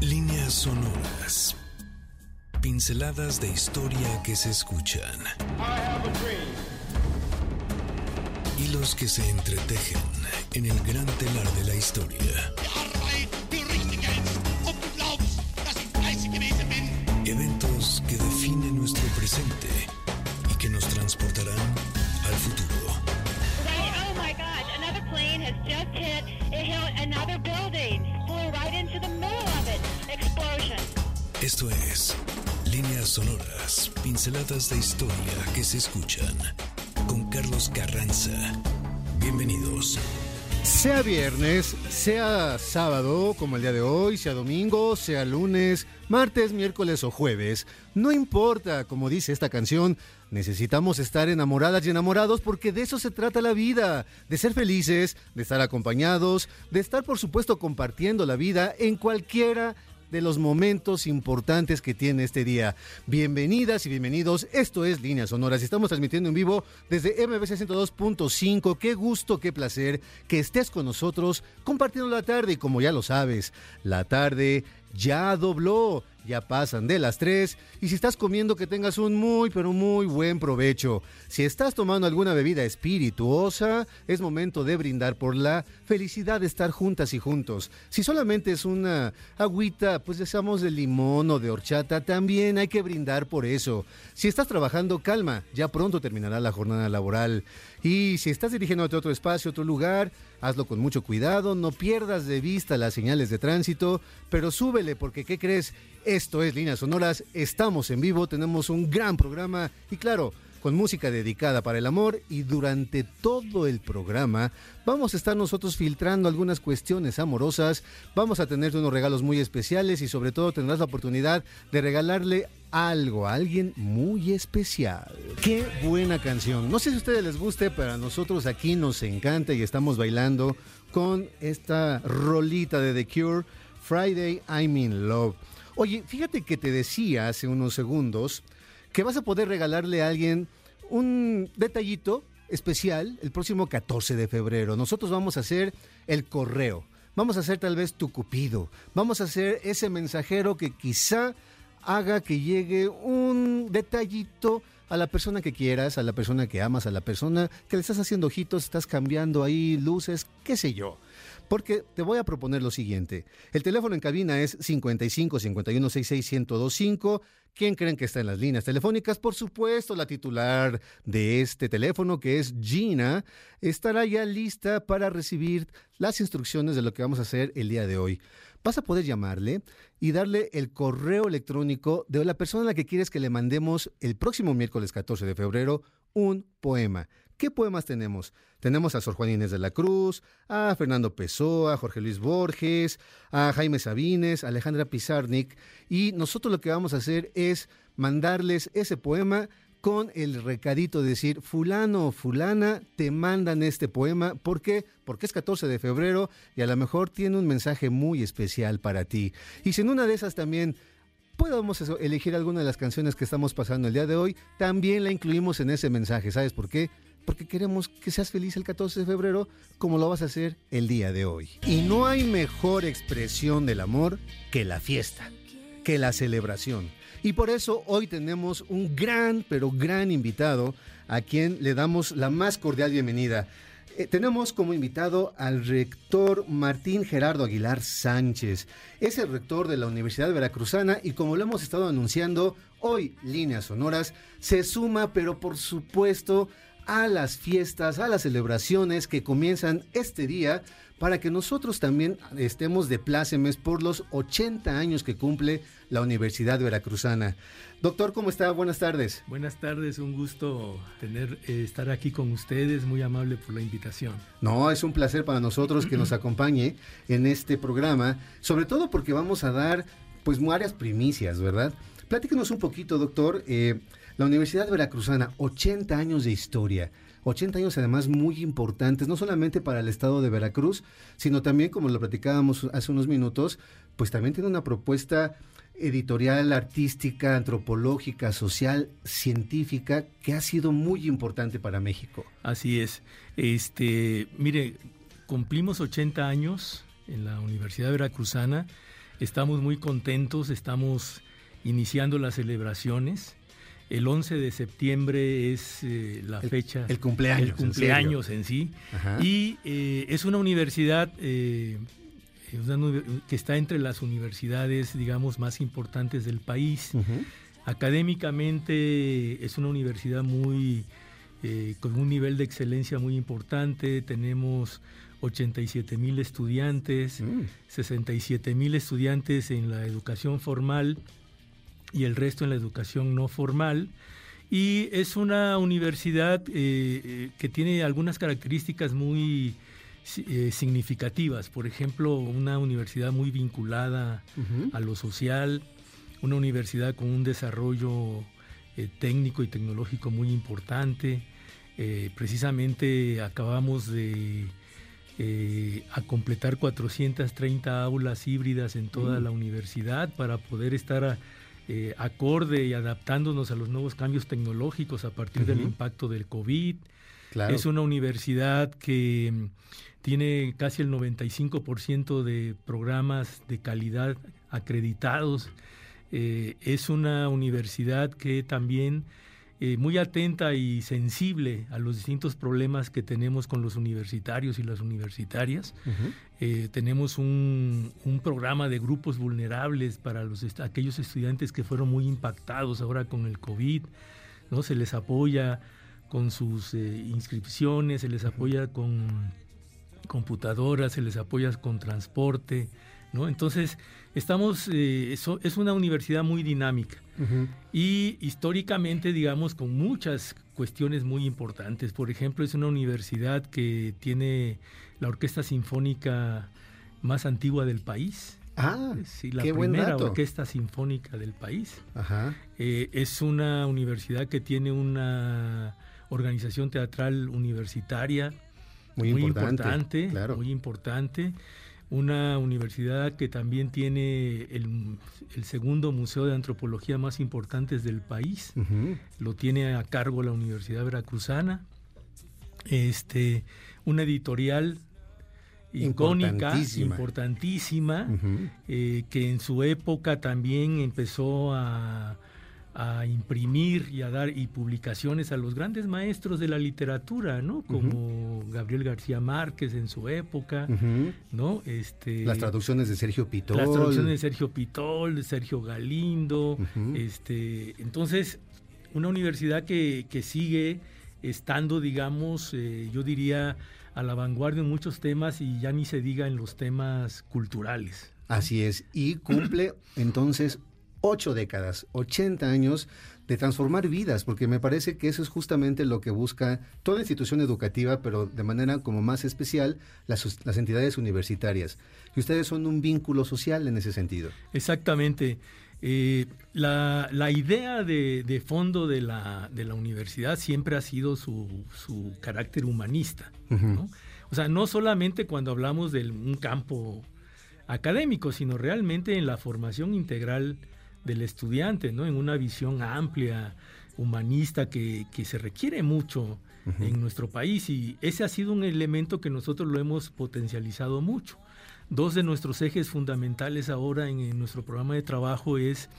Líneas sonoras. Pinceladas de historia que se escuchan. Hilos que se entretejen en el gran telar de la historia. Eventos que definen nuestro presente y que nos transportarán al futuro. Esto es Líneas Sonoras, pinceladas de historia que se escuchan con Carlos Carranza. Bienvenidos. Sea viernes, sea sábado, como el día de hoy, sea domingo, sea lunes, martes, miércoles o jueves, no importa, como dice esta canción, necesitamos estar enamoradas y enamorados porque de eso se trata la vida, de ser felices, de estar acompañados, de estar por supuesto compartiendo la vida en cualquiera de los momentos importantes que tiene este día. Bienvenidas y bienvenidos. Esto es Líneas Sonoras. Estamos transmitiendo en vivo desde MBC 102.5. Qué gusto, qué placer que estés con nosotros compartiendo la tarde. Y como ya lo sabes, la tarde ya dobló. Ya pasan de las 3 y si estás comiendo que tengas un muy pero muy buen provecho. Si estás tomando alguna bebida espirituosa, es momento de brindar por la felicidad de estar juntas y juntos. Si solamente es una agüita, pues deseamos de limón o de horchata, también hay que brindar por eso. Si estás trabajando, calma, ya pronto terminará la jornada laboral. Y si estás dirigiéndote a otro espacio, otro lugar, hazlo con mucho cuidado, no pierdas de vista las señales de tránsito, pero súbele porque ¿qué crees? Esto es Líneas Sonoras, estamos en vivo, tenemos un gran programa y claro, con música dedicada para el amor y durante todo el programa vamos a estar nosotros filtrando algunas cuestiones amorosas, vamos a tener unos regalos muy especiales y sobre todo tendrás la oportunidad de regalarle algo a alguien muy especial. Qué buena canción. No sé si a ustedes les guste, pero a nosotros aquí nos encanta y estamos bailando con esta rolita de The Cure, Friday I'm in Love. Oye, fíjate que te decía hace unos segundos que vas a poder regalarle a alguien un detallito especial el próximo 14 de febrero. Nosotros vamos a hacer el correo. Vamos a hacer tal vez tu cupido. Vamos a hacer ese mensajero que quizá haga que llegue un detallito a la persona que quieras, a la persona que amas, a la persona que le estás haciendo ojitos, estás cambiando ahí luces, qué sé yo. Porque te voy a proponer lo siguiente. El teléfono en cabina es 55 51 66 1025. ¿Quién creen que está en las líneas telefónicas? Por supuesto, la titular de este teléfono, que es Gina, estará ya lista para recibir las instrucciones de lo que vamos a hacer el día de hoy. Vas a poder llamarle y darle el correo electrónico de la persona a la que quieres que le mandemos el próximo miércoles 14 de febrero un poema. ¿Qué poemas tenemos? Tenemos a Sor Juan Inés de la Cruz, a Fernando Pessoa, a Jorge Luis Borges, a Jaime Sabines, a Alejandra Pizarnik, y nosotros lo que vamos a hacer es mandarles ese poema con el recadito de decir, fulano o fulana, te mandan este poema. ¿Por qué? Porque es 14 de febrero y a lo mejor tiene un mensaje muy especial para ti. Y si en una de esas también podamos elegir alguna de las canciones que estamos pasando el día de hoy, también la incluimos en ese mensaje. ¿Sabes por qué? Porque queremos que seas feliz el 14 de febrero como lo vas a hacer el día de hoy. Y no hay mejor expresión del amor que la fiesta, que la celebración. Y por eso hoy tenemos un gran, pero gran invitado a quien le damos la más cordial bienvenida. Eh, tenemos como invitado al rector Martín Gerardo Aguilar Sánchez. Es el rector de la Universidad Veracruzana y como lo hemos estado anunciando, hoy Líneas Sonoras se suma, pero por supuesto, a las fiestas, a las celebraciones que comienzan este día para que nosotros también estemos de plácemes por los 80 años que cumple la Universidad Veracruzana. Doctor, ¿cómo está? Buenas tardes. Buenas tardes, un gusto tener eh, estar aquí con ustedes, muy amable por la invitación. No, es un placer para nosotros que nos acompañe en este programa, sobre todo porque vamos a dar pues varias primicias, ¿verdad? Platíquenos un poquito, doctor. Eh, la Universidad Veracruzana, 80 años de historia. 80 años además muy importantes, no solamente para el estado de Veracruz, sino también, como lo platicábamos hace unos minutos, pues también tiene una propuesta editorial, artística, antropológica, social, científica, que ha sido muy importante para México. Así es. Este, mire, cumplimos 80 años en la Universidad Veracruzana Estamos muy contentos, estamos iniciando las celebraciones. El 11 de septiembre es eh, la fecha. El cumpleaños. El cumpleaños en, sí. Y eh, es una universidad eh, que está entre las universidades, digamos, más importantes del país. Académicamente es una universidad muy con un nivel de excelencia muy importante. Tenemos 87 mil estudiantes, 67 mm. mil estudiantes en la educación formal y el resto en la educación no formal. Y es una universidad eh, eh, que tiene algunas características muy eh, significativas. Por ejemplo, una universidad muy vinculada a lo social, una universidad con un desarrollo técnico y tecnológico muy importante. precisamente acabamos de a completar 430 aulas híbridas en toda la universidad para poder estar a, eh, acorde y adaptándonos a los nuevos cambios tecnológicos a partir del impacto del COVID. Es una universidad que mm, tiene casi el 95% de programas de calidad acreditados. Eh, es una universidad que también eh, muy atenta y sensible a los distintos problemas que tenemos con los universitarios y las universitarias. Eh, tenemos un, programa de grupos vulnerables para los aquellos estudiantes que fueron muy impactados ahora con el COVID. ¿no? Se les apoya con sus eh, inscripciones, se les apoya con computadoras, se les apoya con transporte. ¿no? Entonces, estamos, eso, es una universidad muy dinámica y históricamente, digamos, con muchas cuestiones muy importantes. Por ejemplo, es una universidad que tiene la orquesta sinfónica más antigua del país. Ah, sí, la primera orquesta sinfónica del país. Eh, es una universidad que tiene una organización teatral universitaria muy, importante, muy importante una universidad que también tiene el, segundo museo de antropología más importante del país. Lo tiene a cargo la Universidad Veracruzana. Este, una editorial icónica, importantísima, eh, que en su época también empezó a a imprimir y a dar y publicaciones a los grandes maestros de la literatura, ¿no? Como Gabriel García Márquez en su época, ¿no? Este las traducciones de Sergio Pitol, las traducciones de Sergio Pitol, de Sergio Galindo, este, entonces una universidad que, que sigue estando, digamos, eh, yo diría a la vanguardia en muchos temas y ya ni se diga en los temas culturales. Así es, y cumple entonces ocho décadas, 80 años de transformar vidas, porque me parece que eso es justamente lo que busca toda institución educativa, pero de manera como más especial las, entidades universitarias. Y ustedes son un vínculo social en ese sentido. Exactamente. Eh, la, idea de, fondo de la, de la, universidad siempre ha sido su, carácter humanista. O sea, no solamente cuando hablamos de un campo académico, sino realmente en la formación integral del estudiante, ¿no? En una visión amplia, humanista, que, se requiere mucho en nuestro país y ese ha sido un elemento que nosotros lo hemos potencializado mucho. Dos de nuestros ejes fundamentales ahora en, nuestro programa de trabajo es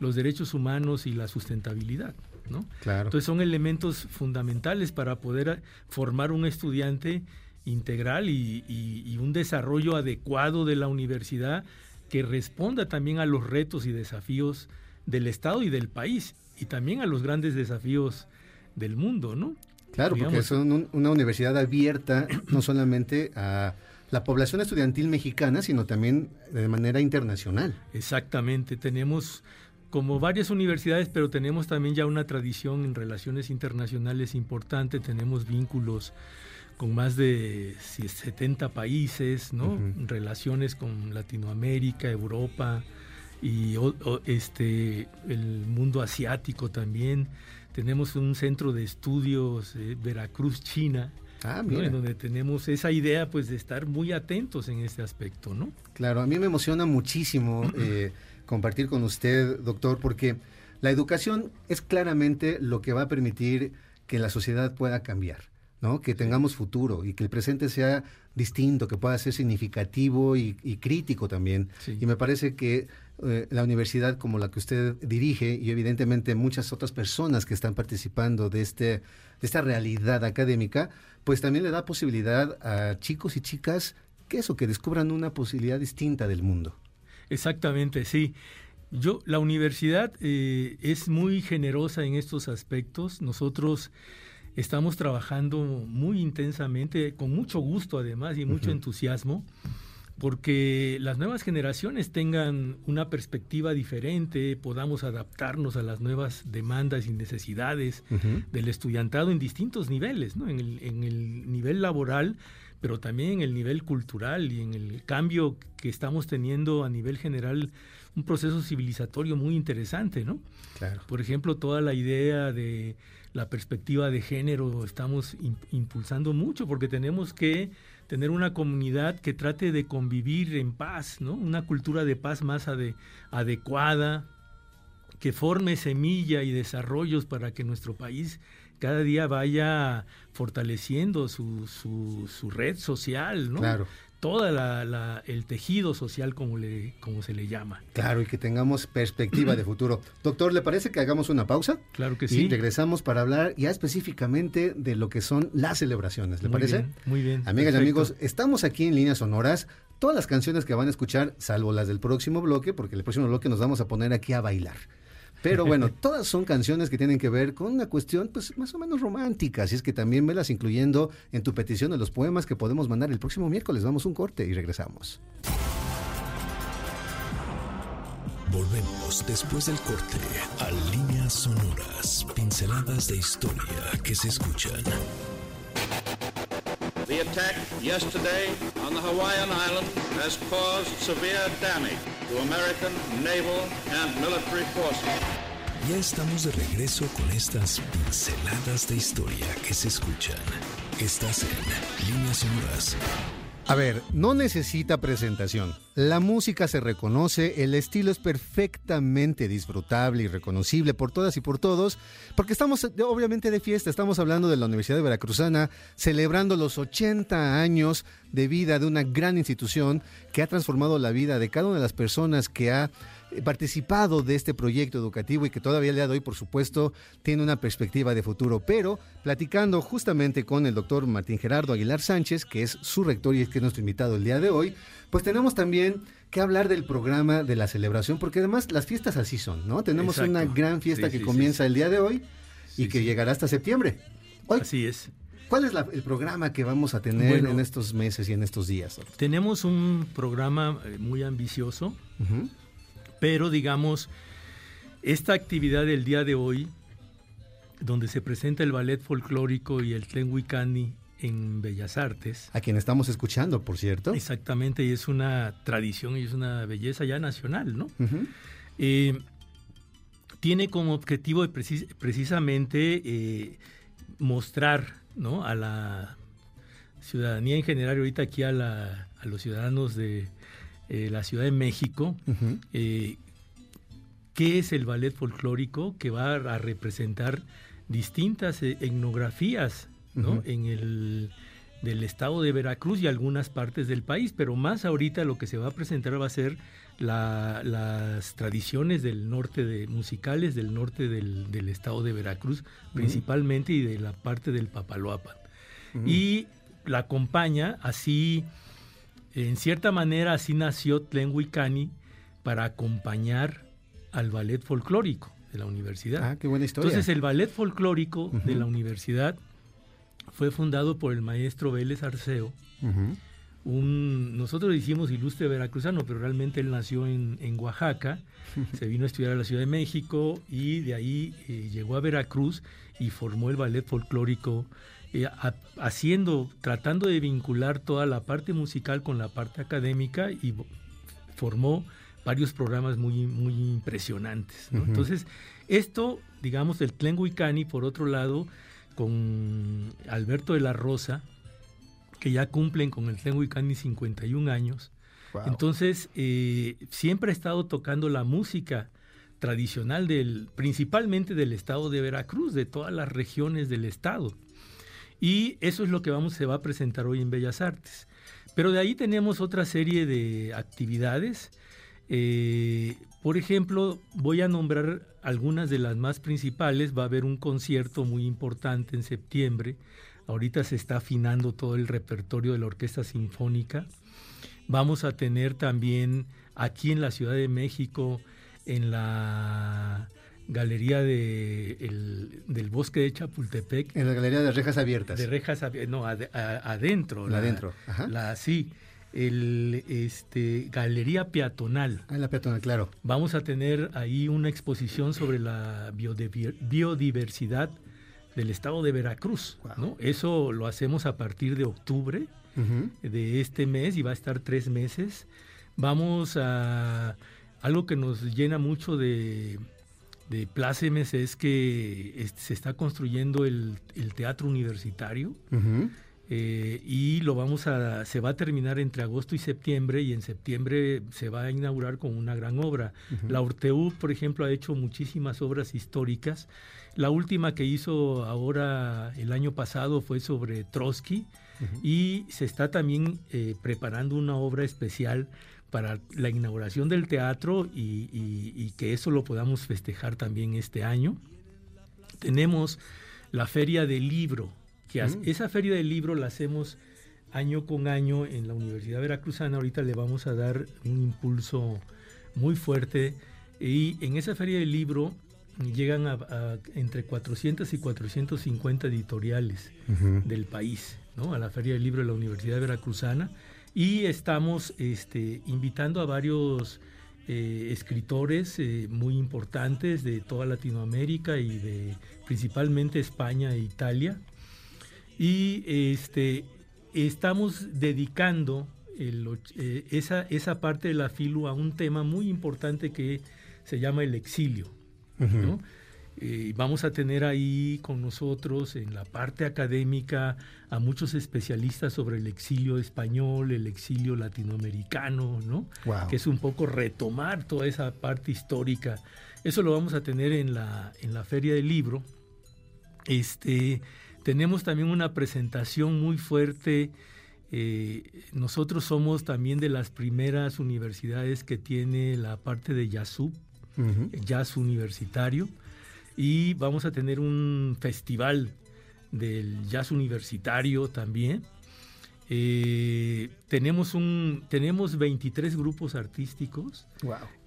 los derechos humanos y la sustentabilidad. ¿no? Claro. Entonces son elementos fundamentales para poder formar un estudiante integral y, un desarrollo adecuado de la universidad que responda también a los retos y desafíos del Estado y del país y también a los grandes desafíos del mundo, ¿no? Claro, porque es una universidad abierta no solamente a la población estudiantil mexicana, sino también de manera internacional. Exactamente, tenemos como varias universidades, pero tenemos también ya una tradición en relaciones internacionales importante, tenemos vínculos con más de 70 países, ¿no? Relaciones con Latinoamérica, Europa y este el mundo asiático también. Tenemos un centro de estudios eh, Veracruz, China, ah, en donde tenemos esa idea pues de estar muy atentos en este aspecto, ¿no? Claro, a mí me emociona muchísimo eh, compartir con usted, doctor, porque la educación es claramente lo que va a permitir que la sociedad pueda cambiar ¿no? Que tengamos futuro y que el presente sea distinto, que pueda ser significativo y, crítico también. Y me parece que eh, la universidad como la que usted dirige y evidentemente muchas otras personas que están participando de, este, de esta realidad académica, pues también le da posibilidad a chicos y chicas que eso, que descubran una posibilidad distinta del mundo. Exactamente, sí. Yo, la universidad eh, es muy generosa en estos aspectos. Nosotros estamos trabajando muy intensamente, con mucho gusto además y mucho entusiasmo, porque las nuevas generaciones tengan una perspectiva diferente, podamos adaptarnos a las nuevas demandas y necesidades del estudiantado en distintos niveles, ¿no? en, el, en el nivel laboral pero también en el nivel cultural y en el cambio que estamos teniendo a nivel general, un proceso civilizatorio muy interesante, ¿no? Claro. Por ejemplo, toda la idea de la perspectiva de género estamos impulsando mucho porque tenemos que tener una comunidad que trate de convivir en paz, ¿no? Una cultura de paz más adecuada, que forme semilla y desarrollos para que nuestro país cada día vaya fortaleciendo su, su, red social, ¿no? Claro. Toda la, el tejido social, como, le, como se le llama. Claro, y que tengamos perspectiva de futuro. Doctor, ¿le parece que hagamos una pausa? Claro que sí. Y regresamos para hablar ya específicamente de lo que son las celebraciones. ¿Le parece? muy bien. Amigas y amigos, estamos aquí en Líneas Sonoras. Todas las canciones que van a escuchar, salvo las del próximo bloque, porque el próximo bloque nos vamos a poner aquí a bailar. Pero bueno, todas son canciones que tienen que ver con una cuestión pues más o menos romántica, así es que también velas incluyendo en tu petición de los poemas que podemos mandar el próximo miércoles. Vamos un corte y regresamos. Volvemos después del corte a líneas sonoras, pinceladas de historia que se escuchan. Attack yesterday on the Hawaiian island has caused severe damage to American naval and military forces. Ya estamos de regreso con estas pinceladas de historia que se escuchan. Estás en Líneas Sonoras a ver, no necesita presentación. La música se reconoce, el estilo es perfectamente disfrutable y reconocible por todas y por todos, porque estamos obviamente de fiesta, estamos hablando de la Universidad de Veracruzana, celebrando los 80 años de vida de una gran institución que ha transformado la vida de cada una de las personas que ha participado de este proyecto educativo y que todavía el día de hoy, por supuesto, tiene una perspectiva de futuro. Pero platicando justamente con el doctor Martín Gerardo Aguilar Sánchez, que es su rector y es que es nuestro invitado el día de hoy, pues tenemos también que hablar del programa de la celebración, porque además las fiestas así son, ¿no? Tenemos una gran fiesta que comienza el día de hoy y que llegará hasta septiembre. así es. ¿Cuál es el programa que vamos a tener en estos meses y en estos días? Tenemos un programa eh, muy ambicioso. Pero digamos, esta actividad del día de hoy, donde se presenta el ballet folclórico y el Tlenhuicani en Bellas Artes. A quien estamos escuchando, por cierto. Exactamente, y es una tradición y es una belleza ya nacional, ¿no? Eh, tiene como objetivo precisamente eh, mostrar ¿no? a la ciudadanía en general, ahorita aquí a, la, a los ciudadanos de, eh, la Ciudad de México, eh, qué es el ballet folclórico que va a representar distintas eh, etnografías en el del estado de Veracruz y algunas partes del país, pero más ahorita lo que se va a presentar va a ser las tradiciones del norte de musicales del norte del, estado de Veracruz principalmente y de la parte del Papaloapan. Y la acompaña así en cierta manera así nació Tlenhuicani para acompañar al ballet folclórico de la universidad. Ah, qué buena historia. Entonces el ballet folclórico de la universidad fue fundado por el maestro Vélez Arceo. Un, nosotros decimos ilustre veracruzano, pero realmente él nació en, Oaxaca, se vino a estudiar a la Ciudad de México y de ahí eh, llegó a Veracruz y formó el ballet folclórico eh, haciendo, tratando de vincular toda la parte musical con la parte académica y formó varios programas muy, muy impresionantes. Entonces, esto, digamos, el Tlenguicani, por otro lado, con Alberto de la Rosa, que ya cumplen con el Tlenguicani 51 años. Entonces, eh, siempre ha estado tocando la música tradicional del, principalmente del estado de Veracruz, de todas las regiones del estado. Y eso es lo que vamos, se va a presentar hoy en Bellas Artes. Pero de ahí tenemos otra serie de actividades. Eh, por ejemplo, voy a nombrar algunas de las más principales. Va a haber un concierto muy importante en septiembre. Ahorita se está afinando todo el repertorio de la Orquesta Sinfónica. Vamos a tener también aquí en la Ciudad de México, en la Galería de del Bosque de Chapultepec. En la Galería de Rejas Abiertas. De Rejas Abiertas, no, adentro. La, adentro, Ajá. La, sí, el, este, Galería Peatonal. Ah, la Peatonal, claro. Vamos a tener ahí una exposición sobre la biodiversidad del estado de Veracruz. ¿no? Eso lo hacemos a partir de octubre de este mes y va a estar tres meses. Vamos a algo que nos llena mucho de, de plácemes es que se está construyendo el, teatro universitario eh, y lo vamos a se va a terminar entre agosto y septiembre y en septiembre se va a inaugurar con una gran obra. La Orteu, por ejemplo, ha hecho muchísimas obras históricas. La última que hizo ahora el año pasado fue sobre Trotsky y se está también eh, preparando una obra especial para la inauguración del teatro y, que eso lo podamos festejar también este año. Tenemos la Feria del Libro, que mm. esa Feria del Libro la hacemos año con año en la Universidad Veracruzana. Ahorita le vamos a dar un impulso muy fuerte y en esa Feria del Libro llegan a, entre 400 y 450 editoriales del país, ¿no? a la Feria del Libro de la Universidad Veracruzana y estamos este, invitando a varios eh, escritores eh, muy importantes de toda Latinoamérica y de principalmente España e Italia. Y este, estamos dedicando eh, esa, esa, parte de la FILU a un tema muy importante que se llama el exilio. Eh, vamos a tener ahí con nosotros en la parte académica a muchos especialistas sobre el exilio español, el exilio latinoamericano, ¿no? Que es un poco retomar toda esa parte histórica. Eso lo vamos a tener en la, en la Feria del Libro. Este, tenemos también una presentación muy fuerte. Eh, nosotros somos también de las primeras universidades que tiene la parte de Yasub, jazz universitario y vamos a tener un festival del jazz universitario también. Eh, tenemos, un, tenemos 23 grupos artísticos,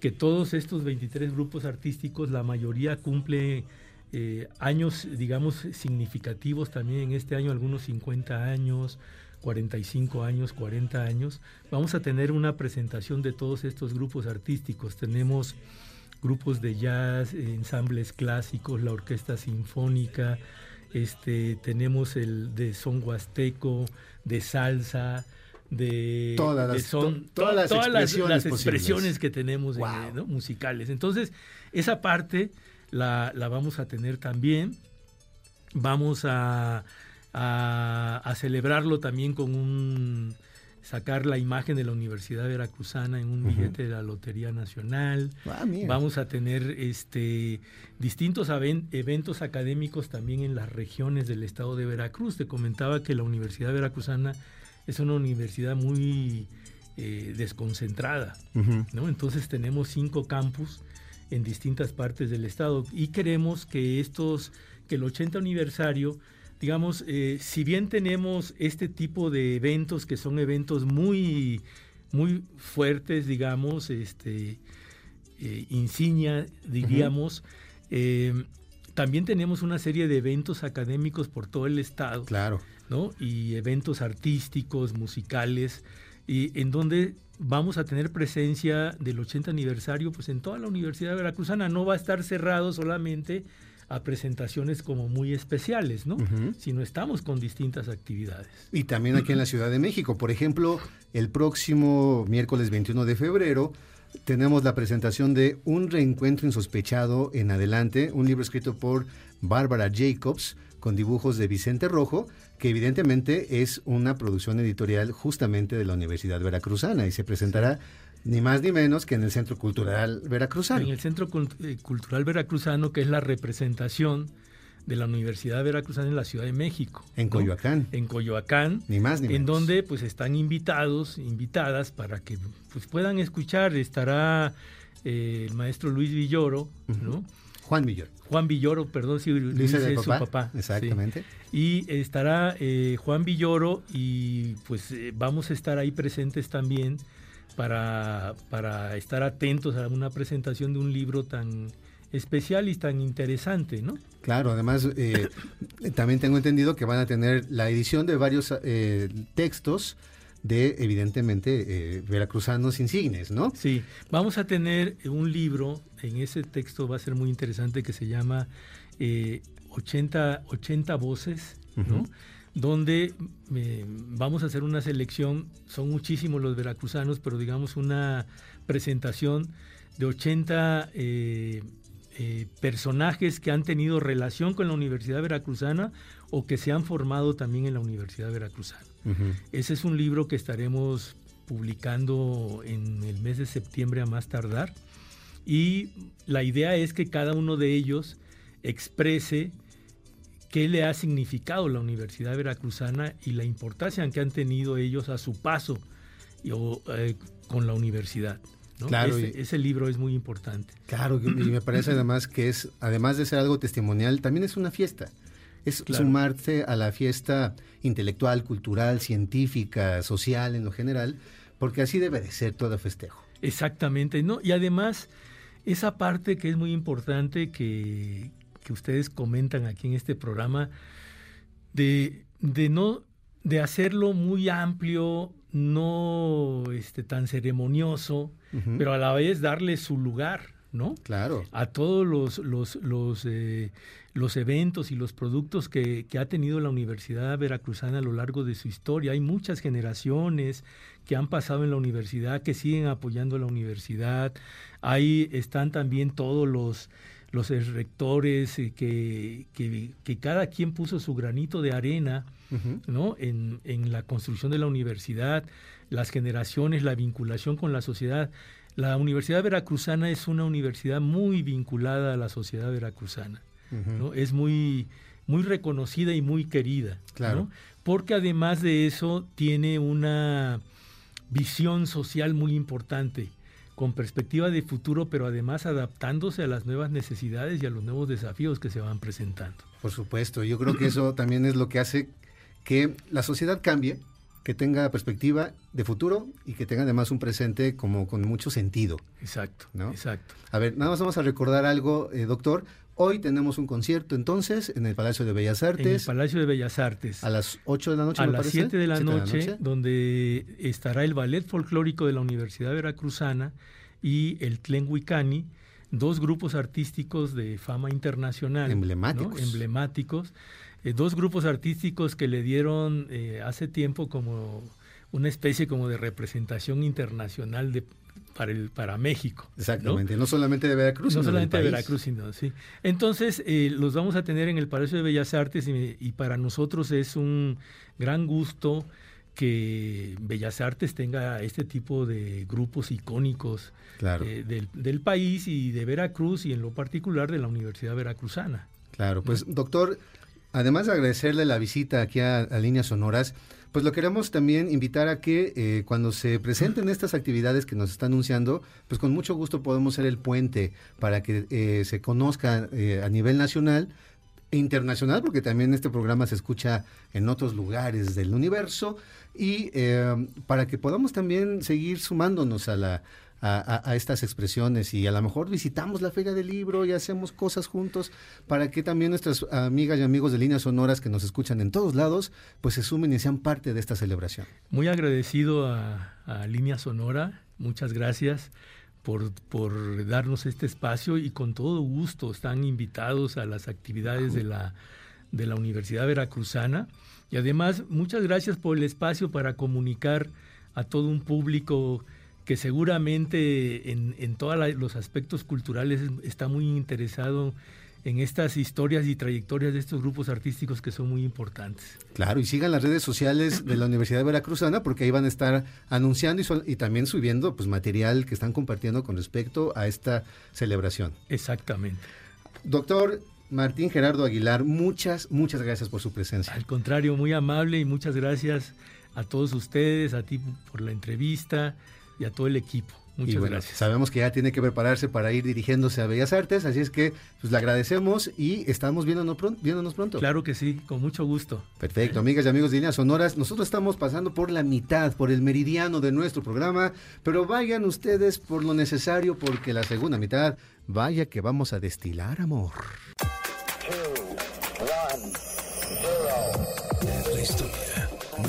que todos estos 23 grupos artísticos, la mayoría cumple eh, años, digamos, significativos también en este año, algunos 50 años, 45 años, 40 años. Vamos a tener una presentación de todos estos grupos artísticos. Tenemos grupos de jazz, ensambles clásicos, la orquesta sinfónica, este, tenemos el de son huasteco, de salsa, de, todas las, son, todas las expresiones, que tenemos musicales. Entonces, esa parte la, vamos a tener también. Vamos a, a celebrarlo también con un sacar la imagen de la Universidad Veracruzana en un billete de la Lotería Nacional. Ah, Vamos a tener este distintos eventos académicos también en las regiones del estado de Veracruz. Te comentaba que la Universidad Veracruzana es una universidad muy eh, desconcentrada, ¿no? Entonces tenemos cinco campus en distintas partes del estado y queremos que estos, que el 80 aniversario digamos, eh, si bien tenemos este tipo de eventos que son eventos muy, muy fuertes, digamos, este, eh, insignia, diríamos, eh, también tenemos una serie de eventos académicos por todo el estado. Claro. ¿no? Y eventos artísticos, musicales, y en donde vamos a tener presencia del 80 aniversario, pues en toda la Universidad Veracruzana. No va a estar cerrado solamente a presentaciones como muy especiales, ¿no? Sino estamos con distintas actividades. Y también aquí en la Ciudad de México. Por ejemplo, el próximo miércoles 21 de febrero tenemos la presentación de Un reencuentro insospechado en adelante, un libro escrito por Bárbara Jacobs con dibujos de Vicente Rojo, que evidentemente es una producción editorial justamente de la Universidad Veracruzana y se presentará ni más ni menos que en el Centro Cultural Veracruzano. En el Centro eh, Cultural Veracruzano, que es la representación de la Universidad Veracruzana en la Ciudad de México. En Coyoacán. En Coyoacán. Ni más ni menos. En donde pues están invitados, invitadas para que pues, puedan escuchar. Estará eh, el maestro Luis Villoro, ¿no? Juan Villoro. Juan Villoro, perdón, si Luis, Luis es papá, su papá. Exactamente. Sí. Y estará eh, Juan Villoro y pues eh, vamos a estar ahí presentes también para, para estar atentos a una presentación de un libro tan especial y tan interesante, ¿no? Claro, además eh, también tengo entendido que van a tener la edición de varios eh, textos de, evidentemente, eh, veracruzanos insignes, ¿no? Sí, vamos a tener un libro, en ese texto va a ser muy interesante, que se llama 80, 80 voces, ¿no? Uh -huh. Donde vamos a hacer una selección, son muchísimos los veracruzanos, pero digamos una presentación de 80 eh, eh, personajes que han tenido relación con la Universidad Veracruzana o que se han formado también en la Universidad Veracruzana. Uh -huh. Ese es un libro que estaremos publicando en el mes de septiembre a más tardar y la idea es que cada uno de ellos exprese qué le ha significado la Universidad Veracruzana y la importancia que han tenido ellos a su paso y, o, eh, con la universidad. ¿no? Claro, ese, y, ese, libro es muy importante. Claro, y me parece además que es, además de ser algo testimonial, también es una fiesta. Es claro. sumarse a la fiesta intelectual, cultural, científica, social en lo general, porque así debe de ser todo festejo. Exactamente, ¿no? Y además, esa parte que es muy importante que, que ustedes comentan aquí en este programa, de, de no de hacerlo muy amplio, no este, tan ceremonioso, uh -huh. pero a la vez darle su lugar, ¿no? Claro. A todos los, los, los, eh, los eventos y los productos que, que, ha tenido la Universidad Veracruzana a lo largo de su historia. Hay muchas generaciones que han pasado en la universidad, que siguen apoyando a la universidad. Ahí están también todos los los rectores, eh, que, que, que, cada quien puso su granito de arena uh -huh. ¿no? en, en, la construcción de la universidad, las generaciones, la vinculación con la sociedad. La Universidad Veracruzana es una universidad muy vinculada a la sociedad veracruzana. Uh -huh. ¿no? Es muy, muy reconocida y muy querida. Claro. ¿no? Porque además de eso tiene una visión social muy importante con perspectiva de futuro, pero además adaptándose a las nuevas necesidades y a los nuevos desafíos que se van presentando. Por supuesto, yo creo que eso también es lo que hace que la sociedad cambie, que tenga perspectiva de futuro y que tenga además un presente como con mucho sentido. Exacto, ¿no? exacto. A ver, nada más vamos a recordar algo, eh, doctor. Hoy tenemos un concierto entonces en el Palacio de Bellas Artes. En el Palacio de Bellas Artes. A las 8 de la noche. A me las parece? 7 de, la ¿Siete noche, de la noche, donde estará el Ballet Folclórico de la Universidad Veracruzana y el Tlenhuicani, dos grupos artísticos de fama internacional. Emblemáticos. ¿no? Emblemáticos. Eh, dos grupos artísticos que le dieron eh, hace tiempo como una especie como de representación internacional de, para, el, para México. Exactamente, no, no solamente de Veracruz, no sino solamente del de país. Veracruz, sino sí. Entonces eh, los vamos a tener en el Palacio de Bellas Artes y, y, para nosotros es un gran gusto que Bellas Artes tenga este tipo de grupos icónicos claro. eh, del, del, país y de Veracruz y en lo particular de la Universidad Veracruzana. Claro, pues doctor, además de agradecerle la visita aquí a, a Líneas Sonoras, pues lo queremos también invitar a que eh, cuando se presenten estas actividades que nos está anunciando, pues con mucho gusto podemos ser el puente para que eh, se conozca eh, a nivel nacional e internacional, porque también este programa se escucha en otros lugares del universo, y para que podamos también seguir sumándonos a la, a, estas expresiones y a lo mejor visitamos la Feria del Libro y hacemos cosas juntos para que también nuestras amigas y amigos de líneas sonoras que nos escuchan en todos lados, pues se sumen y sean parte de esta celebración. Muy agradecido a, a Línea Sonora, muchas gracias. Por, por, darnos este espacio y con todo gusto están invitados a las actividades de la, de la Universidad Veracruzana. Y además, muchas gracias por el espacio para comunicar a todo un público que seguramente en, en todos los aspectos culturales está muy interesado en estas historias y trayectorias de estos grupos artísticos que son muy importantes. Claro, y sigan las redes sociales de la Universidad Veracruzana porque ahí van a estar anunciando y, y también subiendo pues material que están compartiendo con respecto a esta celebración. Exactamente. Doctor, Martín Gerardo Aguilar, muchas, muchas gracias por su presencia. Al contrario, muy amable y muchas gracias a todos ustedes, a ti por la entrevista y a todo el equipo. Muchas gracias. Sabemos que ya tiene que prepararse para ir dirigiéndose a Bellas Artes, así es que pues, le agradecemos y estamos viéndonos pronto, viéndonos pronto. Claro que sí, con mucho gusto. Perfecto, amigas y amigos de Líneas Sonoras, nosotros estamos pasando por la mitad, por el meridiano de nuestro programa, pero vayan ustedes por lo necesario porque la segunda mitad, vaya que vamos a destilar amor.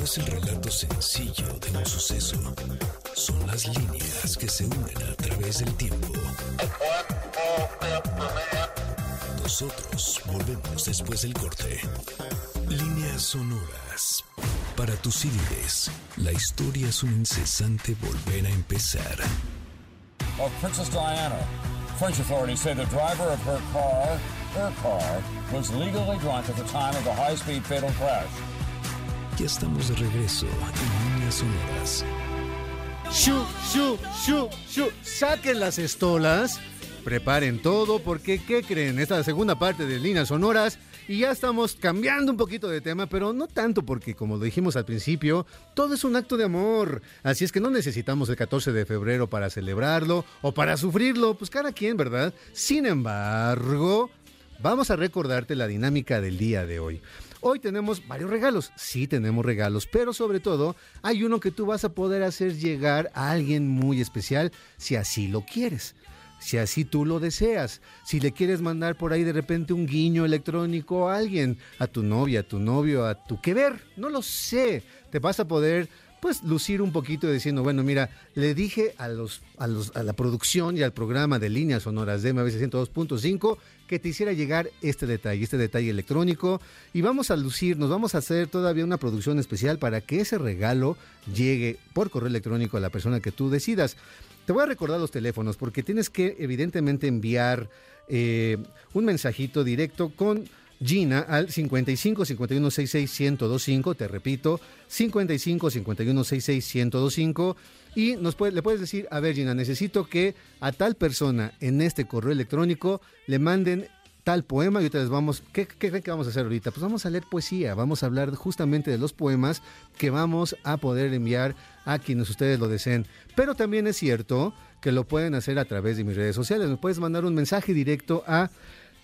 No es el relato sencillo de un suceso, son las líneas que se unen a través del tiempo. Nosotros volvemos después del corte. Líneas sonoras. Para tus CDs, la historia es un incesante volver a empezar. of Princess Diana. French authorities say the driver of her car, her car, was legally drunk at the time of the high-speed fatal crash. Ya estamos de regreso en Líneas sonoras. Shu, shu, shu, shu. Saquen las estolas, preparen todo, porque ¿qué creen? Esta es la segunda parte de Líneas Sonoras y ya estamos cambiando un poquito de tema, pero no tanto porque, como lo dijimos al principio, todo es un acto de amor. Así es que no necesitamos el 14 de febrero para celebrarlo o para sufrirlo, pues cada quien, ¿verdad? Sin embargo, vamos a recordarte la dinámica del día de hoy. Hoy tenemos varios regalos, sí tenemos regalos, pero sobre todo hay uno que tú vas a poder hacer llegar a alguien muy especial si así lo quieres. Si así tú lo deseas, si le quieres mandar por ahí de repente un guiño electrónico a alguien, a tu novia, a tu novio, a tu que ver, no lo sé, te vas a poder pues lucir un poquito diciendo, bueno, mira, le dije a los, a los a la producción y al programa de líneas sonoras de MBC 102.5 que te hiciera llegar este detalle, este detalle electrónico y vamos a lucir, nos vamos a hacer todavía una producción especial para que ese regalo llegue por correo electrónico a la persona que tú decidas. Te voy a recordar los teléfonos porque tienes que evidentemente enviar eh, un mensajito directo con Gina al 55 51 66 1025, te repito, 55 51 66 1025 y le puedes decir, a ver Gina, necesito que a tal persona en este correo electrónico le manden tal poema y ahorita les vamos, ¿qué, qué creen que vamos a hacer ahorita? Pues vamos a leer poesía, vamos a hablar justamente de los poemas que vamos a poder enviar a quienes ustedes lo deseen. Pero también es cierto que lo pueden hacer a través de mis redes sociales, me puedes mandar un mensaje directo a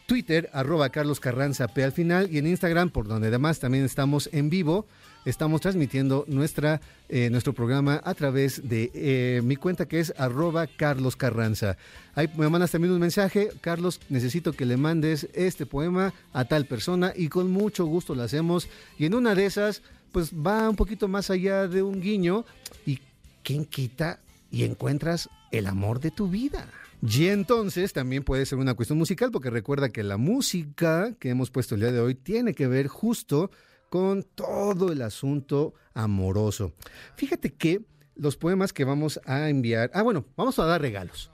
Twitter, arroba Carlos Carranza P al final, y en Instagram, por donde además también estamos en vivo, estamos transmitiendo nuestra, eh, nuestro programa a través de eh, mi cuenta que es arroba Carlos Carranza. Ahí me mandas también un mensaje, Carlos, necesito que le mandes este poema a tal persona y con mucho gusto lo hacemos. Y en una de esas, pues va un poquito más allá de un guiño y ¿quién quita y encuentras el amor de tu vida? Y entonces también puede ser una cuestión musical, porque recuerda que la música que hemos puesto el día de hoy tiene que ver justo con todo el asunto amoroso. Fíjate que los poemas que vamos a enviar, ah bueno, vamos a dar regalos.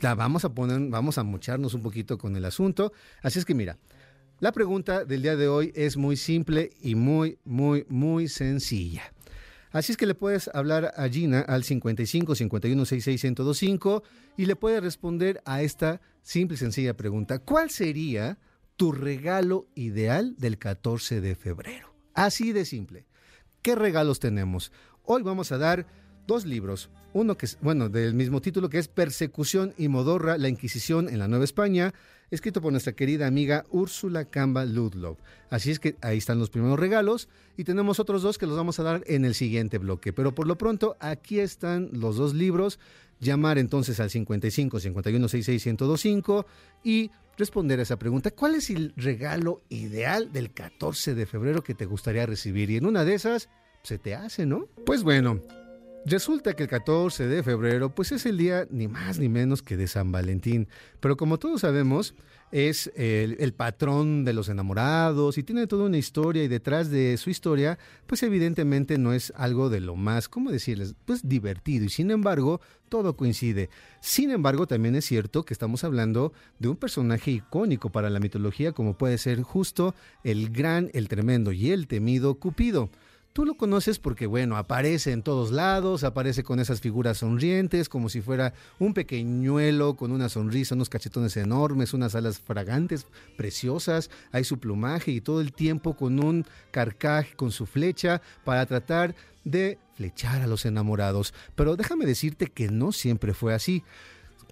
La vamos a poner, vamos a mocharnos un poquito con el asunto. Así es que mira, la pregunta del día de hoy es muy simple y muy, muy, muy sencilla. Así es que le puedes hablar a Gina al 55 51 66 1025 y le puedes responder a esta simple y sencilla pregunta. ¿Cuál sería tu regalo ideal del 14 de febrero? Así de simple. ¿Qué regalos tenemos? Hoy vamos a dar dos libros. Uno que es, bueno, del mismo título que es Persecución y Modorra, la Inquisición en la Nueva España, escrito por nuestra querida amiga Úrsula Camba Ludlow. Así es que ahí están los primeros regalos y tenemos otros dos que los vamos a dar en el siguiente bloque. Pero por lo pronto, aquí están los dos libros. Llamar entonces al 55 51 66 1025 y responder a esa pregunta. ¿Cuál es el regalo ideal del 14 de febrero que te gustaría recibir? Y en una de esas se te hace, ¿no? Pues bueno, Resulta que el 14 de febrero pues es el día ni más ni menos que de San Valentín, pero como todos sabemos es el, patrón de los enamorados y tiene toda una historia y detrás de su historia pues evidentemente no es algo de lo más, ¿cómo decirles? Pues divertido y sin embargo todo coincide. Sin embargo también es cierto que estamos hablando de un personaje icónico para la mitología como puede ser justo el gran, el tremendo y el temido Cupido. Tú lo conoces porque, bueno, aparece en todos lados, aparece con esas figuras sonrientes, como si fuera un pequeñuelo con una sonrisa, unos cachetones enormes, unas alas fragantes, preciosas, hay su plumaje y todo el tiempo con un carcaj, con su flecha, para tratar de flechar a los enamorados. Pero déjame decirte que no siempre fue así.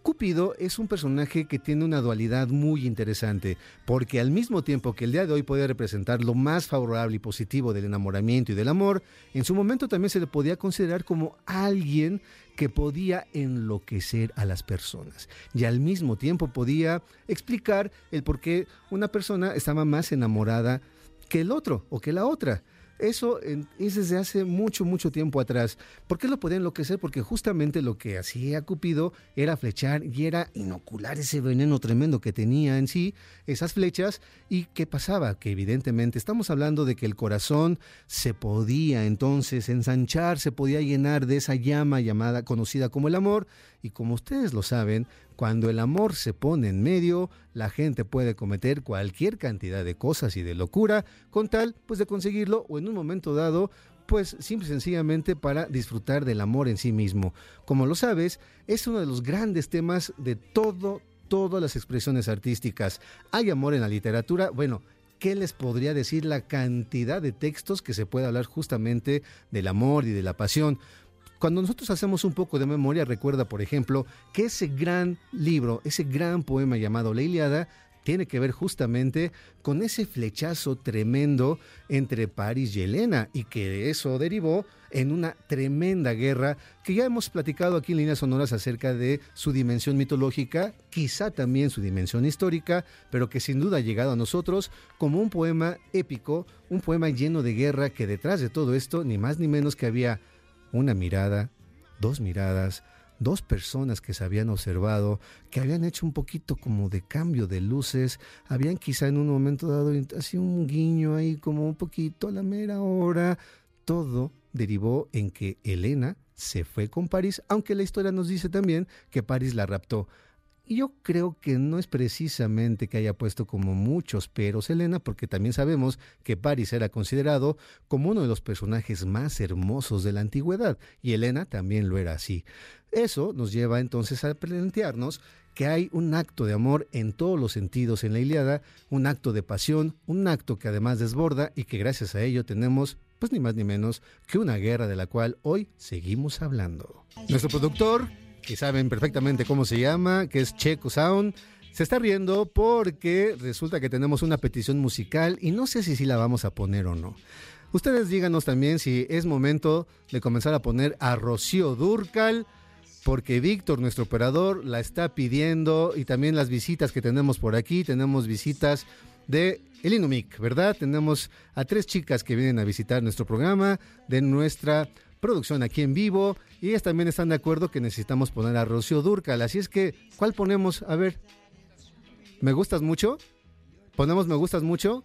Cúpido es un personaje que tiene una dualidad muy interesante, porque al mismo tiempo que el día de hoy puede representar lo más favorable y positivo del enamoramiento y del amor, en su momento también se le podía considerar como alguien que podía enloquecer a las personas y al mismo tiempo podía explicar el por qué una persona estaba más enamorada que el otro o que la otra. Eso es desde hace mucho, mucho tiempo atrás. ¿Por qué lo podía enloquecer? Porque justamente lo que hacía Cupido era flechar y era inocular ese veneno tremendo que tenía en sí, esas flechas. ¿Y qué pasaba? Que evidentemente estamos hablando de que el corazón se podía entonces ensanchar, se podía llenar de esa llama llamada, conocida como el amor. Y como ustedes lo saben, cuando el amor se pone en medio, la gente puede cometer cualquier cantidad de cosas y de locura con tal pues de conseguirlo o en un momento dado pues simple y sencillamente para disfrutar del amor en sí mismo. Como lo sabes, es uno de los grandes temas de todo todas las expresiones artísticas. Hay amor en la literatura, bueno, ¿qué les podría decir la cantidad de textos que se puede hablar justamente del amor y de la pasión? Cuando nosotros hacemos un poco de memoria, recuerda, por ejemplo, que ese gran libro, ese gran poema llamado La Iliada, tiene que ver justamente con ese flechazo tremendo entre París y Helena y que eso derivó en una tremenda guerra que ya hemos platicado aquí en líneas sonoras acerca de su dimensión mitológica, quizá también su dimensión histórica, pero que sin duda ha llegado a nosotros como un poema épico, un poema lleno de guerra que detrás de todo esto ni más ni menos que había una mirada, dos miradas, dos personas que se habían observado, que habían hecho un poquito como de cambio de luces, habían quizá en un momento dado así un guiño ahí como un poquito a la mera hora, todo derivó en que Elena se fue con París, aunque la historia nos dice también que París la raptó. Y yo creo que no es precisamente que haya puesto como muchos peros Elena, porque también sabemos que Paris era considerado como uno de los personajes más hermosos de la antigüedad, y Elena también lo era así. Eso nos lleva entonces a plantearnos que hay un acto de amor en todos los sentidos en la Iliada, un acto de pasión, un acto que además desborda y que gracias a ello tenemos pues ni más ni menos que una guerra de la cual hoy seguimos hablando. Nuestro productor que saben perfectamente cómo se llama, que es Checo Sound, se está riendo porque resulta que tenemos una petición musical y no sé si sí la vamos a poner o no. Ustedes díganos también si es momento de comenzar a poner a Rocío Durcal, porque Víctor, nuestro operador, la está pidiendo y también las visitas que tenemos por aquí, tenemos visitas de el Inumic, ¿verdad? Tenemos a tres chicas que vienen a visitar nuestro programa de nuestra producción aquí en vivo y ellas también están de acuerdo que necesitamos poner a Rocío Durcal. Así es que, ¿cuál ponemos? A ver, ¿me gustas mucho? ¿Ponemos me gustas mucho?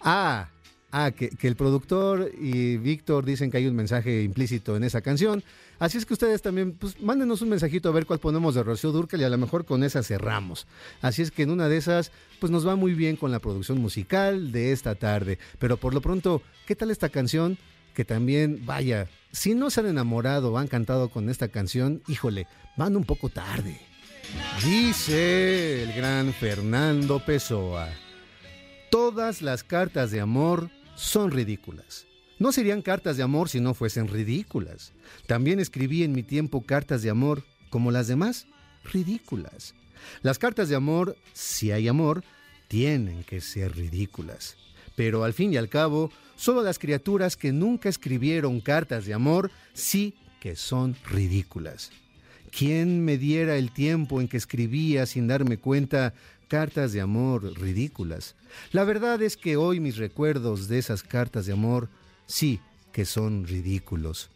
Ah, ah que, el productor y Víctor dicen que hay un mensaje implícito en esa canción. Así es que ustedes también, pues mándenos un mensajito a ver cuál ponemos de Rocío Durcal y a lo mejor con esa cerramos. Así es que en una de esas, pues nos va muy bien con la producción musical de esta tarde. Pero por lo pronto, ¿qué tal esta canción? Que también, vaya, si no se han enamorado o han cantado con esta canción, híjole, van un poco tarde. Dice el gran Fernando Pessoa, todas las cartas de amor son ridículas. No serían cartas de amor si no fuesen ridículas. También escribí en mi tiempo cartas de amor, como las demás, ridículas. Las cartas de amor, si hay amor, tienen que ser ridículas. Pero al fin y al cabo, Solo las criaturas que nunca escribieron cartas de amor sí que son ridículas. ¿Quién me diera el tiempo en que escribía sin darme cuenta cartas de amor ridículas? La verdad es que hoy mis recuerdos de esas cartas de amor sí que son ridículos.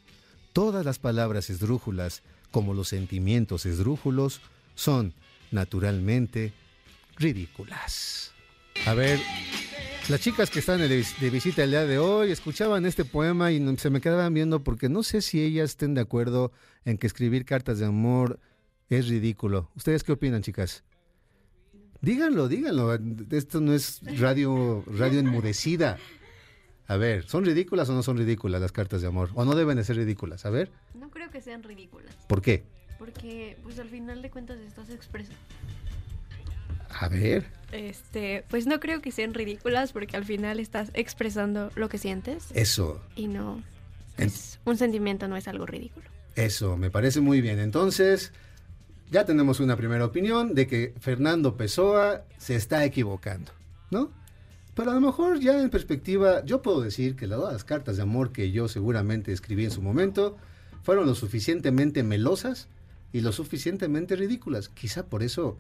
Todas las palabras esdrújulas, como los sentimientos esdrújulos, son, naturalmente, ridículas. A ver, las chicas que están de, visita el día de hoy escuchaban este poema y se me quedaban viendo porque no sé si ellas estén de acuerdo en que escribir cartas de amor es ridículo. ¿Ustedes qué opinan, chicas? Díganlo, díganlo. Esto no es radio, radio enmudecida. A ver, ¿son ridículas o no son ridículas las cartas de amor? ¿O no deben de ser ridículas? A ver, No creo que sean ridículas, ¿por qué? porque pues al final de cuentas estás expresando. A ver. Este, pues no creo que sean ridículas porque al final estás expresando lo que sientes Eso, y no En- pues, un sentimiento no es algo ridículo. eso, me parece muy bien. Entonces, ya tenemos una primera opinión de que Fernando Pessoa se está equivocando, ¿no? Pero a lo mejor ya en perspectiva, yo puedo decir que todas las cartas de amor que yo seguramente escribí en su momento fueron lo suficientemente melosas y lo suficientemente ridículas. Quizá por eso,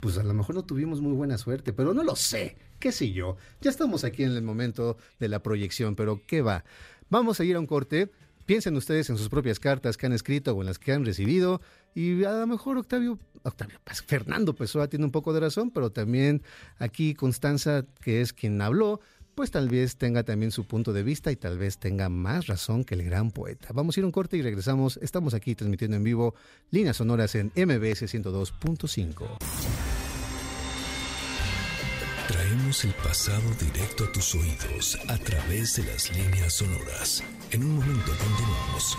pues a lo mejor no tuvimos muy buena suerte, pero no lo sé, qué sé yo. Ya estamos aquí en el momento de la proyección, pero ¿qué va? Vamos a ir a un corte. Piensen ustedes en sus propias cartas que han escrito o en las que han recibido. Y a lo mejor Octavio, Octavio, Fernando Pessoa tiene un poco de razón, pero también aquí Constanza, que es quien habló, pues tal vez tenga también su punto de vista y tal vez tenga más razón que el gran poeta. Vamos a ir a un corte y regresamos. Estamos aquí transmitiendo en vivo líneas sonoras en MBS 102.5. Traemos el pasado directo a tus oídos a través de las líneas sonoras. En un momento continuamos.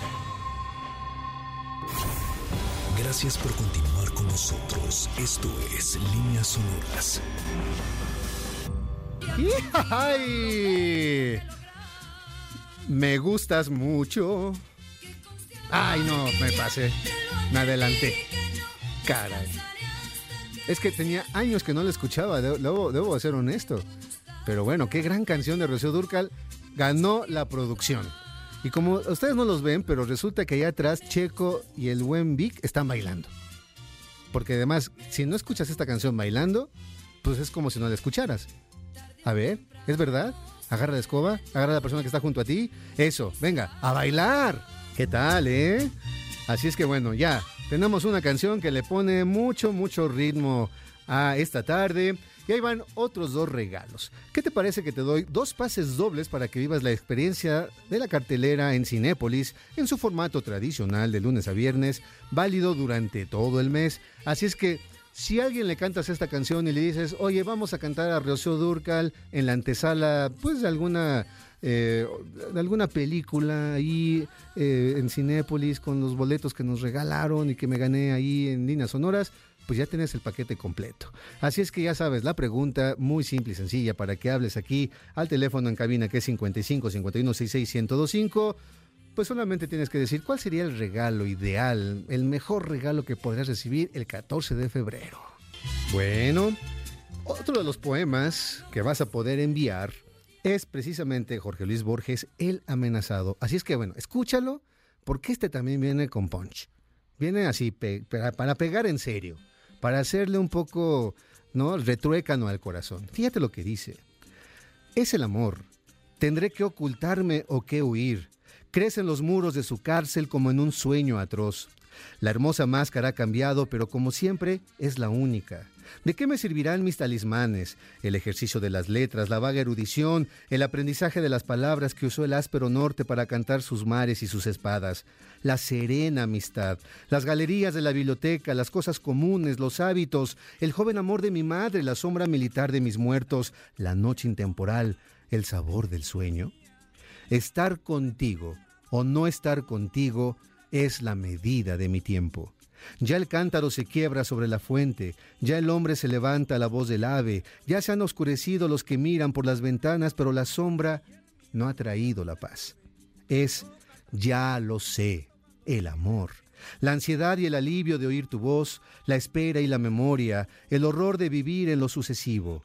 Gracias por continuar con nosotros. Esto es Líneas Sonoras. ¡Ay! Me gustas mucho. Ay, no, me pasé. Me adelanté. Caray. Es que tenía años que no la escuchaba, de- debo, debo ser honesto. Pero bueno, qué gran canción de Rocío Durcal. Ganó la producción. Y como ustedes no los ven, pero resulta que allá atrás Checo y el buen Vic están bailando. Porque además, si no escuchas esta canción bailando, pues es como si no la escucharas. A ver, ¿es verdad? Agarra la escoba, agarra a la persona que está junto a ti. Eso, venga, a bailar. ¿Qué tal, eh? Así es que bueno, ya, tenemos una canción que le pone mucho, mucho ritmo a esta tarde. Y ahí van otros dos regalos. ¿Qué te parece que te doy dos pases dobles para que vivas la experiencia de la cartelera en Cinépolis en su formato tradicional de lunes a viernes, válido durante todo el mes? Así es que si a alguien le cantas esta canción y le dices, oye, vamos a cantar a Rocío Durcal en la antesala, pues de alguna, eh, alguna película ahí eh, en Cinépolis con los boletos que nos regalaron y que me gané ahí en líneas sonoras, pues ya tenés el paquete completo. Así es que ya sabes, la pregunta muy simple y sencilla para que hables aquí al teléfono en cabina que es 55 51 66 1025 pues solamente tienes que decir cuál sería el regalo ideal, el mejor regalo que podrías recibir el 14 de febrero. Bueno, otro de los poemas que vas a poder enviar es precisamente Jorge Luis Borges, El amenazado. Así es que bueno, escúchalo, porque este también viene con punch. Viene así, para, pegar en serio, para hacerle un poco, ¿no? Retruécano al corazón. Fíjate lo que dice. Es el amor. Tendré que ocultarme o que huir. Crece en los muros de su cárcel como en un sueño atroz. La hermosa máscara ha cambiado, pero como siempre es la única. ¿De qué me servirán mis talismanes? El ejercicio de las letras, la vaga erudición, el aprendizaje de las palabras que usó el áspero norte para cantar sus mares y sus espadas, la serena amistad, las galerías de la biblioteca, las cosas comunes, los hábitos, el joven amor de mi madre, la sombra militar de mis muertos, la noche intemporal, el sabor del sueño. Estar contigo o no estar contigo es la medida de mi tiempo. Ya el cántaro se quiebra sobre la fuente, ya el hombre se levanta a la voz del ave, ya se han oscurecido los que miran por las ventanas, pero la sombra no ha traído la paz. Es, ya lo sé, el amor. La ansiedad y el alivio de oír tu voz, la espera y la memoria, el horror de vivir en lo sucesivo.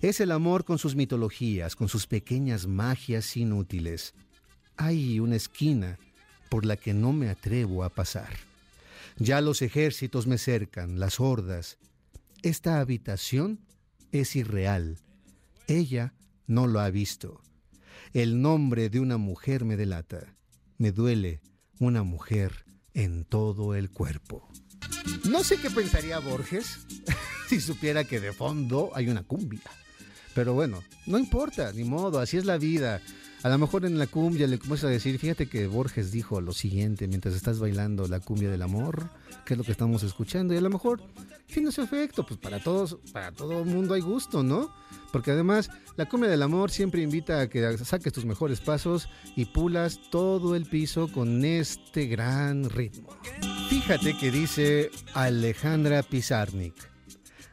Es el amor con sus mitologías, con sus pequeñas magias inútiles. Hay una esquina por la que no me atrevo a pasar. Ya los ejércitos me cercan, las hordas. Esta habitación es irreal. Ella no lo ha visto. El nombre de una mujer me delata. Me duele una mujer en todo el cuerpo. No sé qué pensaría Borges si supiera que de fondo hay una cumbia. Pero bueno, no importa, ni modo, así es la vida. A lo mejor en la cumbia le comienzas a decir, fíjate que Borges dijo lo siguiente mientras estás bailando la cumbia del amor, que es lo que estamos escuchando, y a lo mejor tiene su efecto, pues para todos, para todo el mundo hay gusto, ¿no? Porque además la cumbia del amor siempre invita a que saques tus mejores pasos y pulas todo el piso con este gran ritmo. Fíjate que dice Alejandra Pizarnik.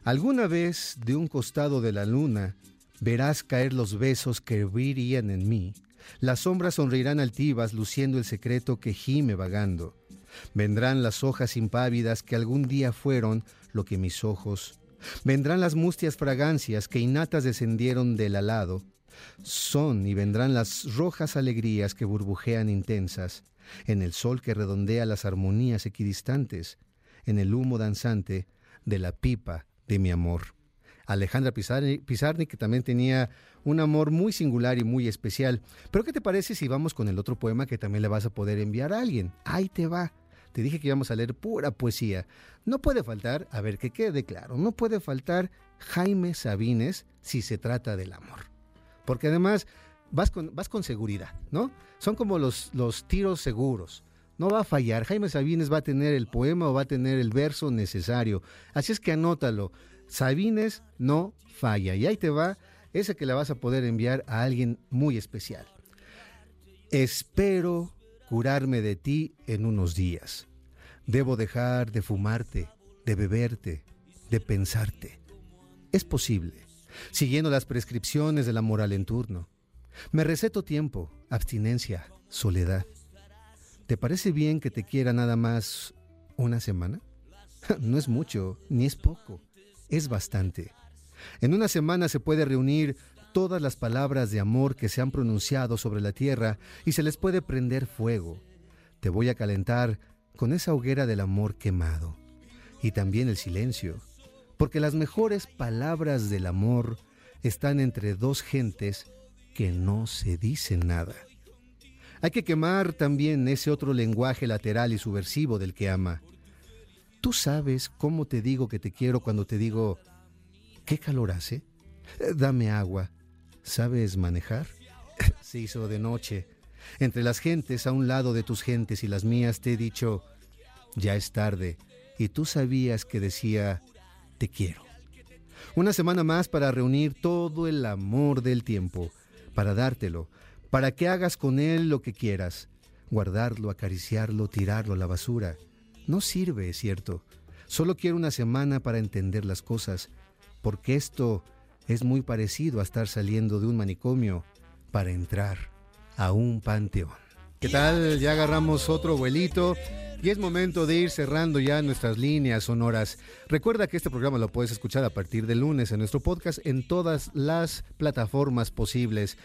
Alguna vez de un costado de la luna verás caer los besos que hervirían en mí. Las sombras sonreirán altivas luciendo el secreto que gime vagando. Vendrán las hojas impávidas que algún día fueron lo que mis ojos. Vendrán las mustias fragancias que innatas descendieron del alado. Son y vendrán las rojas alegrías que burbujean intensas en el sol que redondea las armonías equidistantes, en el humo danzante de la pipa de mi amor. Alejandra Pizarni, que también tenía un amor muy singular y muy especial. Pero ¿qué te parece si vamos con el otro poema que también le vas a poder enviar a alguien? Ahí te va. Te dije que íbamos a leer pura poesía. No puede faltar, a ver que quede claro, no puede faltar Jaime Sabines si se trata del amor. Porque además vas con, vas con seguridad, ¿no? Son como los, los tiros seguros. No va a fallar. Jaime Sabines va a tener el poema o va a tener el verso necesario. Así es que anótalo. Sabines no falla. Y ahí te va ese que le vas a poder enviar a alguien muy especial. Espero curarme de ti en unos días. Debo dejar de fumarte, de beberte, de pensarte. Es posible, siguiendo las prescripciones de la moral en turno. Me receto tiempo, abstinencia, soledad. ¿Te parece bien que te quiera nada más una semana? No es mucho, ni es poco es bastante. En una semana se puede reunir todas las palabras de amor que se han pronunciado sobre la tierra y se les puede prender fuego. Te voy a calentar con esa hoguera del amor quemado. Y también el silencio, porque las mejores palabras del amor están entre dos gentes que no se dicen nada. Hay que quemar también ese otro lenguaje lateral y subversivo del que ama. ¿Tú sabes cómo te digo que te quiero cuando te digo, ¿qué calor hace? Eh, dame agua. ¿Sabes manejar? Se hizo de noche. Entre las gentes, a un lado de tus gentes y las mías, te he dicho, ya es tarde, y tú sabías que decía, te quiero. Una semana más para reunir todo el amor del tiempo, para dártelo, para que hagas con él lo que quieras, guardarlo, acariciarlo, tirarlo a la basura no sirve, es cierto. Solo quiero una semana para entender las cosas, porque esto es muy parecido a estar saliendo de un manicomio para entrar a un panteón. ¿Qué tal? Ya agarramos otro vuelito y es momento de ir cerrando ya nuestras líneas sonoras. Recuerda que este programa lo puedes escuchar a partir de lunes en nuestro podcast en todas las plataformas posibles.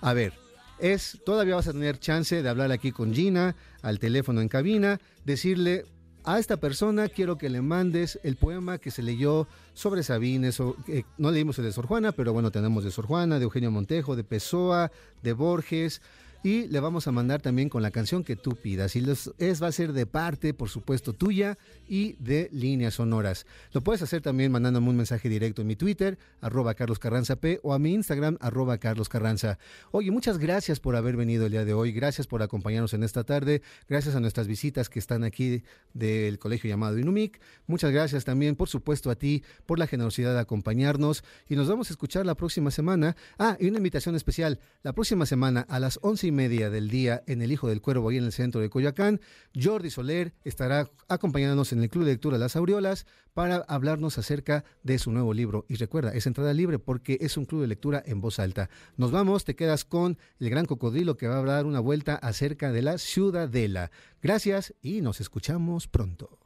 A ver, es todavía vas a tener chance de hablar aquí con Gina al teléfono en cabina, decirle a esta persona quiero que le mandes el poema que se leyó sobre Sabines. O, no leímos el de Sor Juana, pero bueno, tenemos de Sor Juana, de Eugenio Montejo, de Pessoa, de Borges, y le vamos a mandar también con la canción que tú pidas. Y los, es, va a ser de parte, por supuesto, tuya y de líneas sonoras. Lo puedes hacer también mandándome un mensaje directo en mi Twitter, arroba Carlos Carranza P, o a mi Instagram, arroba Carlos Carranza. Oye, muchas gracias por haber venido el día de hoy, gracias por acompañarnos en esta tarde, gracias a nuestras visitas que están aquí del colegio llamado Inumic. Muchas gracias también, por supuesto, a ti por la generosidad de acompañarnos y nos vamos a escuchar la próxima semana. Ah, y una invitación especial, la próxima semana a las once y media del día en El Hijo del Cuervo, ahí en el centro de Coyoacán. Jordi Soler estará acompañándonos en el Club de Lectura Las Aureolas para hablarnos acerca de su nuevo libro. Y recuerda, es entrada libre porque es un club de lectura en voz alta. Nos vamos, te quedas con el gran cocodrilo que va a dar una vuelta acerca de la ciudadela. Gracias y nos escuchamos pronto.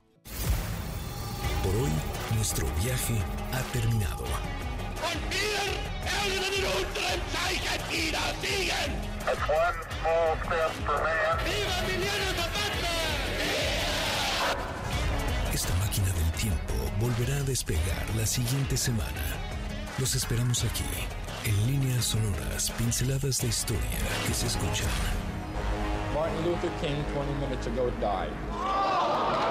Por hoy, nuestro viaje ha terminado. Esta máquina del tiempo volverá a despegar la siguiente semana. Los esperamos aquí, en líneas sonoras, pinceladas de historia que se escuchan. Martin Luther King 20 minutes ago died.